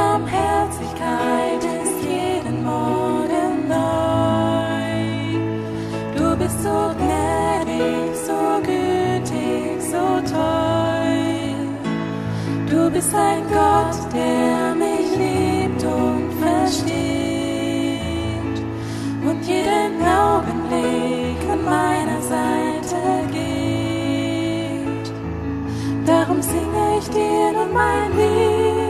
Barmherzigkeit ist jeden Morgen neu. Du bist so gnädig, so gütig, so treu. Du bist ein Gott, der mich liebt und versteht und jeden Augenblick an meiner Seite geht. Darum singe ich dir nun mein Lied,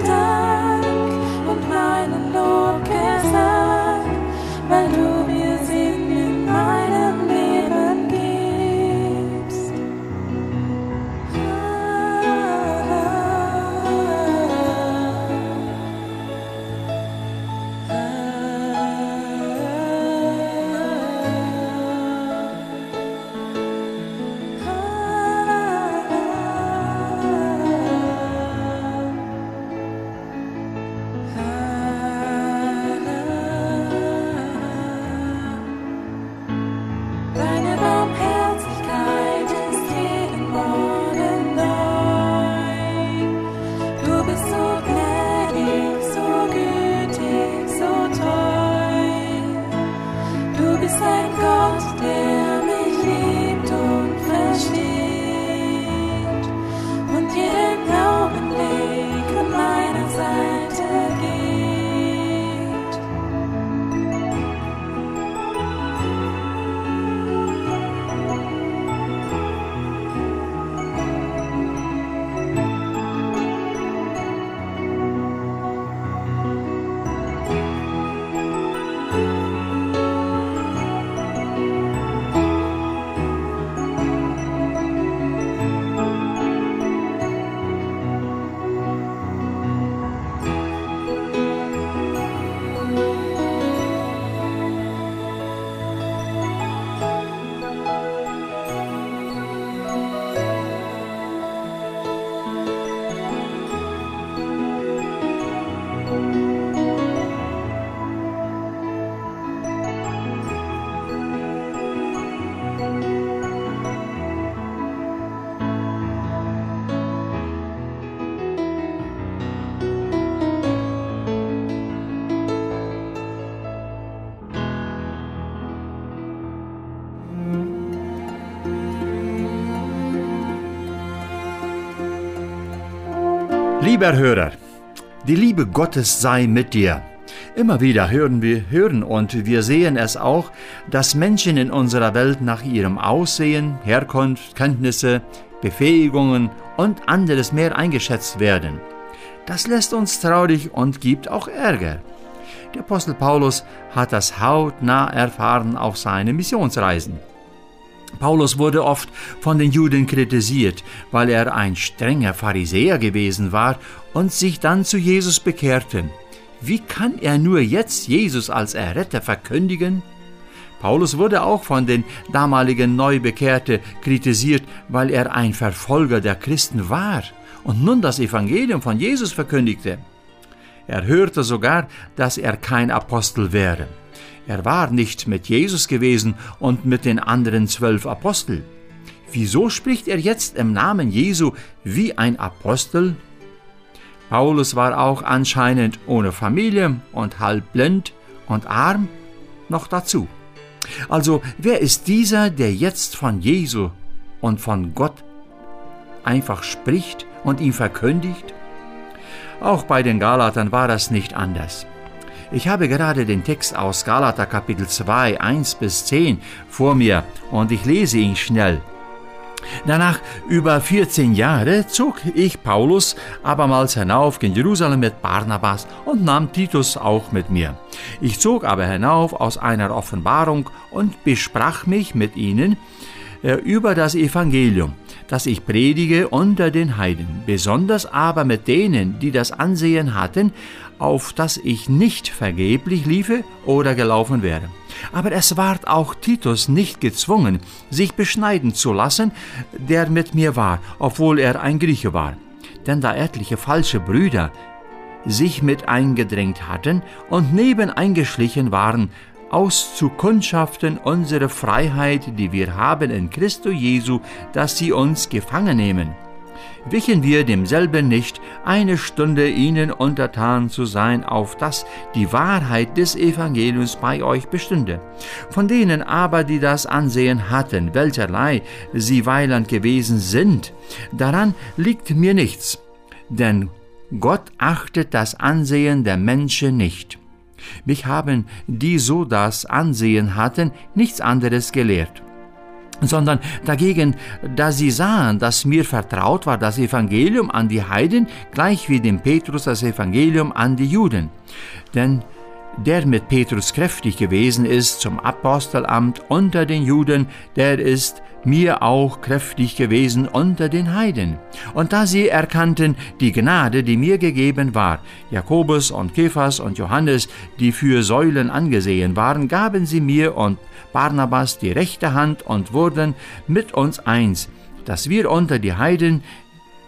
Lieber Hörer, die Liebe Gottes sei mit dir. Immer wieder hören wir hören und wir sehen es auch, dass Menschen in unserer Welt nach ihrem Aussehen, Herkunft, Kenntnisse, Befähigungen und anderes mehr eingeschätzt werden. Das lässt uns traurig und gibt auch Ärger. Der Apostel Paulus hat das hautnah erfahren auf seinen Missionsreisen. Paulus wurde oft von den Juden kritisiert, weil er ein strenger Pharisäer gewesen war und sich dann zu Jesus bekehrte. Wie kann er nur jetzt Jesus als Erretter verkündigen? Paulus wurde auch von den damaligen Neubekehrten kritisiert, weil er ein Verfolger der Christen war und nun das Evangelium von Jesus verkündigte. Er hörte sogar, dass er kein Apostel wäre. Er war nicht mit Jesus gewesen und mit den anderen zwölf Aposteln. Wieso spricht er jetzt im Namen Jesu wie ein Apostel? Paulus war auch anscheinend ohne Familie und halb blind und arm noch dazu. Also wer ist dieser, der jetzt von Jesu und von Gott einfach spricht und ihn verkündigt? Auch bei den Galatern war das nicht anders. Ich habe gerade den Text aus Galater Kapitel 2, 1 bis 10 vor mir und ich lese ihn schnell. Danach über 14 Jahre zog ich Paulus abermals hinauf in Jerusalem mit Barnabas und nahm Titus auch mit mir. Ich zog aber hinauf aus einer Offenbarung und besprach mich mit ihnen äh, über das Evangelium, das ich predige unter den Heiden, besonders aber mit denen, die das Ansehen hatten, auf das ich nicht vergeblich liefe oder gelaufen wäre. Aber es ward auch Titus nicht gezwungen, sich beschneiden zu lassen, der mit mir war, obwohl er ein Grieche war. Denn da etliche falsche Brüder sich mit eingedrängt hatten und neben eingeschlichen waren, auszukundschaften unsere Freiheit, die wir haben in Christo Jesu, dass sie uns gefangen nehmen wichen wir demselben nicht, eine Stunde ihnen untertan zu sein, auf dass die Wahrheit des Evangeliums bei euch bestünde. Von denen aber, die das Ansehen hatten, welcherlei sie weiland gewesen sind, daran liegt mir nichts, denn Gott achtet das Ansehen der Menschen nicht. Mich haben die so das Ansehen hatten, nichts anderes gelehrt sondern dagegen, da sie sahen, dass mir vertraut war das Evangelium an die Heiden, gleich wie dem Petrus das Evangelium an die Juden. Denn der mit Petrus kräftig gewesen ist zum Apostelamt unter den Juden, der ist mir auch kräftig gewesen unter den Heiden. Und da sie erkannten die Gnade, die mir gegeben war, Jakobus und Kephas und Johannes, die für Säulen angesehen waren, gaben sie mir und Barnabas die rechte Hand und wurden mit uns eins, dass wir unter die Heiden,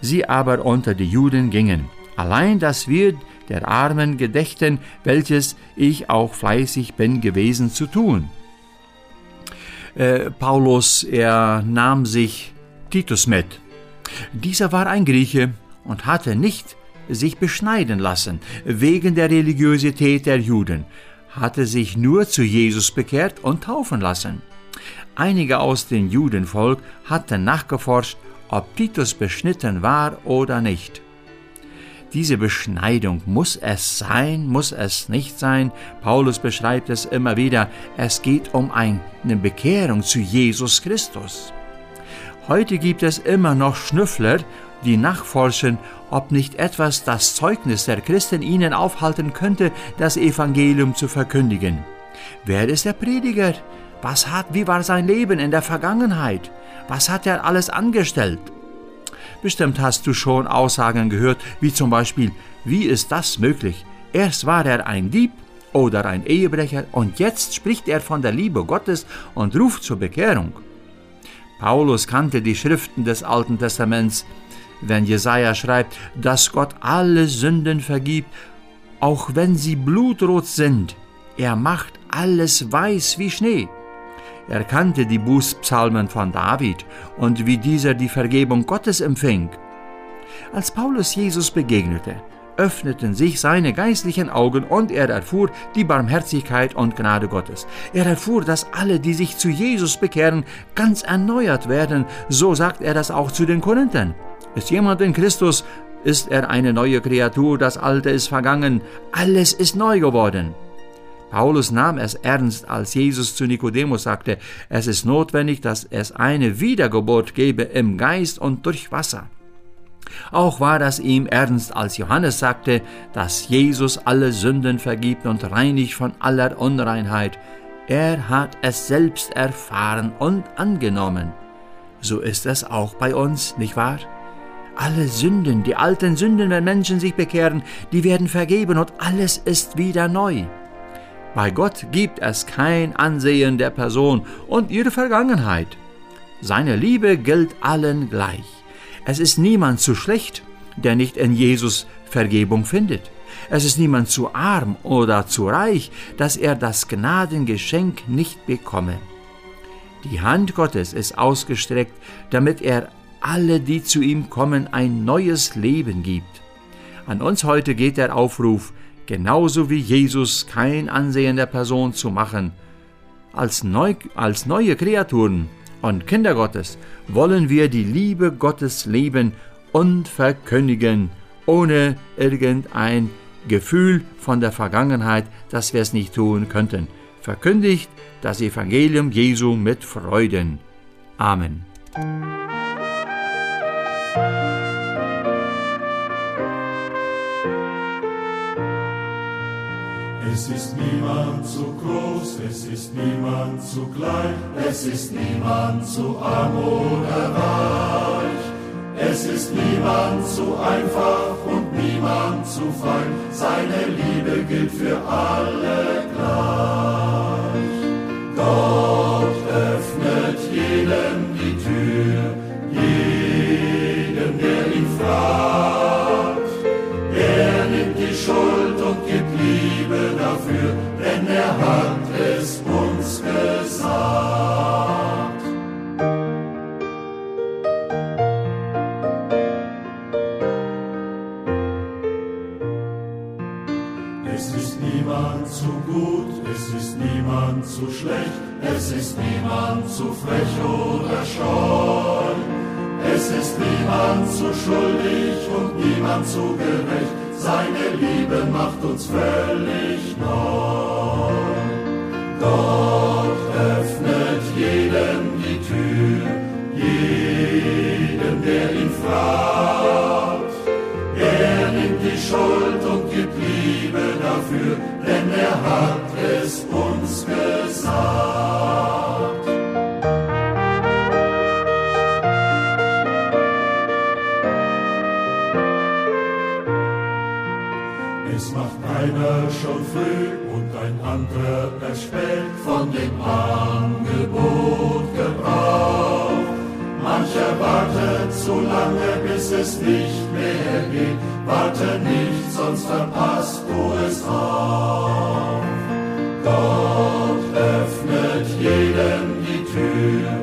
sie aber unter die Juden gingen. Allein, dass wir der Armen gedächten, welches ich auch fleißig bin gewesen zu tun. Äh, Paulus, er nahm sich Titus mit. Dieser war ein Grieche und hatte nicht sich beschneiden lassen wegen der Religiosität der Juden, hatte sich nur zu Jesus bekehrt und taufen lassen. Einige aus dem Judenvolk hatten nachgeforscht, ob Titus beschnitten war oder nicht. Diese Beschneidung muss es sein, muss es nicht sein. Paulus beschreibt es immer wieder. Es geht um eine Bekehrung zu Jesus Christus. Heute gibt es immer noch Schnüffler, die nachforschen, ob nicht etwas das Zeugnis der Christen ihnen aufhalten könnte, das Evangelium zu verkündigen. Wer ist der Prediger? Was hat, wie war sein Leben in der Vergangenheit? Was hat er alles angestellt? Bestimmt hast du schon Aussagen gehört, wie zum Beispiel, wie ist das möglich? Erst war er ein Dieb oder ein Ehebrecher und jetzt spricht er von der Liebe Gottes und ruft zur Bekehrung. Paulus kannte die Schriften des Alten Testaments, wenn Jesaja schreibt, dass Gott alle Sünden vergibt, auch wenn sie blutrot sind. Er macht alles weiß wie Schnee. Er kannte die Bußpsalmen von David und wie dieser die Vergebung Gottes empfing. Als Paulus Jesus begegnete, öffneten sich seine geistlichen Augen und er erfuhr die Barmherzigkeit und Gnade Gottes. Er erfuhr, dass alle, die sich zu Jesus bekehren, ganz erneuert werden. So sagt er das auch zu den Korinthern. Ist jemand in Christus, ist er eine neue Kreatur, das Alte ist vergangen, alles ist neu geworden. Paulus nahm es ernst, als Jesus zu Nikodemus sagte, es ist notwendig, dass es eine Wiedergeburt gebe im Geist und durch Wasser. Auch war das ihm ernst, als Johannes sagte, dass Jesus alle Sünden vergibt und reinigt von aller Unreinheit. Er hat es selbst erfahren und angenommen. So ist es auch bei uns, nicht wahr? Alle Sünden, die alten Sünden, wenn Menschen sich bekehren, die werden vergeben und alles ist wieder neu. Bei Gott gibt es kein Ansehen der Person und ihre Vergangenheit. Seine Liebe gilt allen gleich. Es ist niemand zu schlecht, der nicht in Jesus Vergebung findet. Es ist niemand zu arm oder zu reich, dass er das Gnadengeschenk nicht bekomme. Die Hand Gottes ist ausgestreckt, damit er alle, die zu ihm kommen, ein neues Leben gibt. An uns heute geht der Aufruf, genauso wie Jesus kein Ansehen der Person zu machen. Als, neu, als neue Kreaturen und Kinder Gottes wollen wir die Liebe Gottes leben und verkündigen, ohne irgendein Gefühl von der Vergangenheit, dass wir es nicht tun könnten. Verkündigt das Evangelium Jesu mit Freuden. Amen. Niemand zu groß, es ist niemand zu klein, es ist niemand zu arm oder reich. Es ist niemand zu einfach und niemand zu fein, seine Liebe gilt für alle gleich. Es ist niemand zu gut, es ist niemand zu schlecht, es ist niemand zu frech oder scheu. Es ist niemand zu schuldig und niemand zu gerecht, seine Liebe macht uns völlig neu. Gott öffnet jedem die Tür, jedem, der ihn fragt. Er nimmt die Schuld und gibt Liebe und ein anderer spät von dem Angebot Gebrauch. Mancher wartet zu lange, bis es nicht mehr geht. Warte nicht, sonst verpasst du es auch. Gott öffnet jedem die Tür,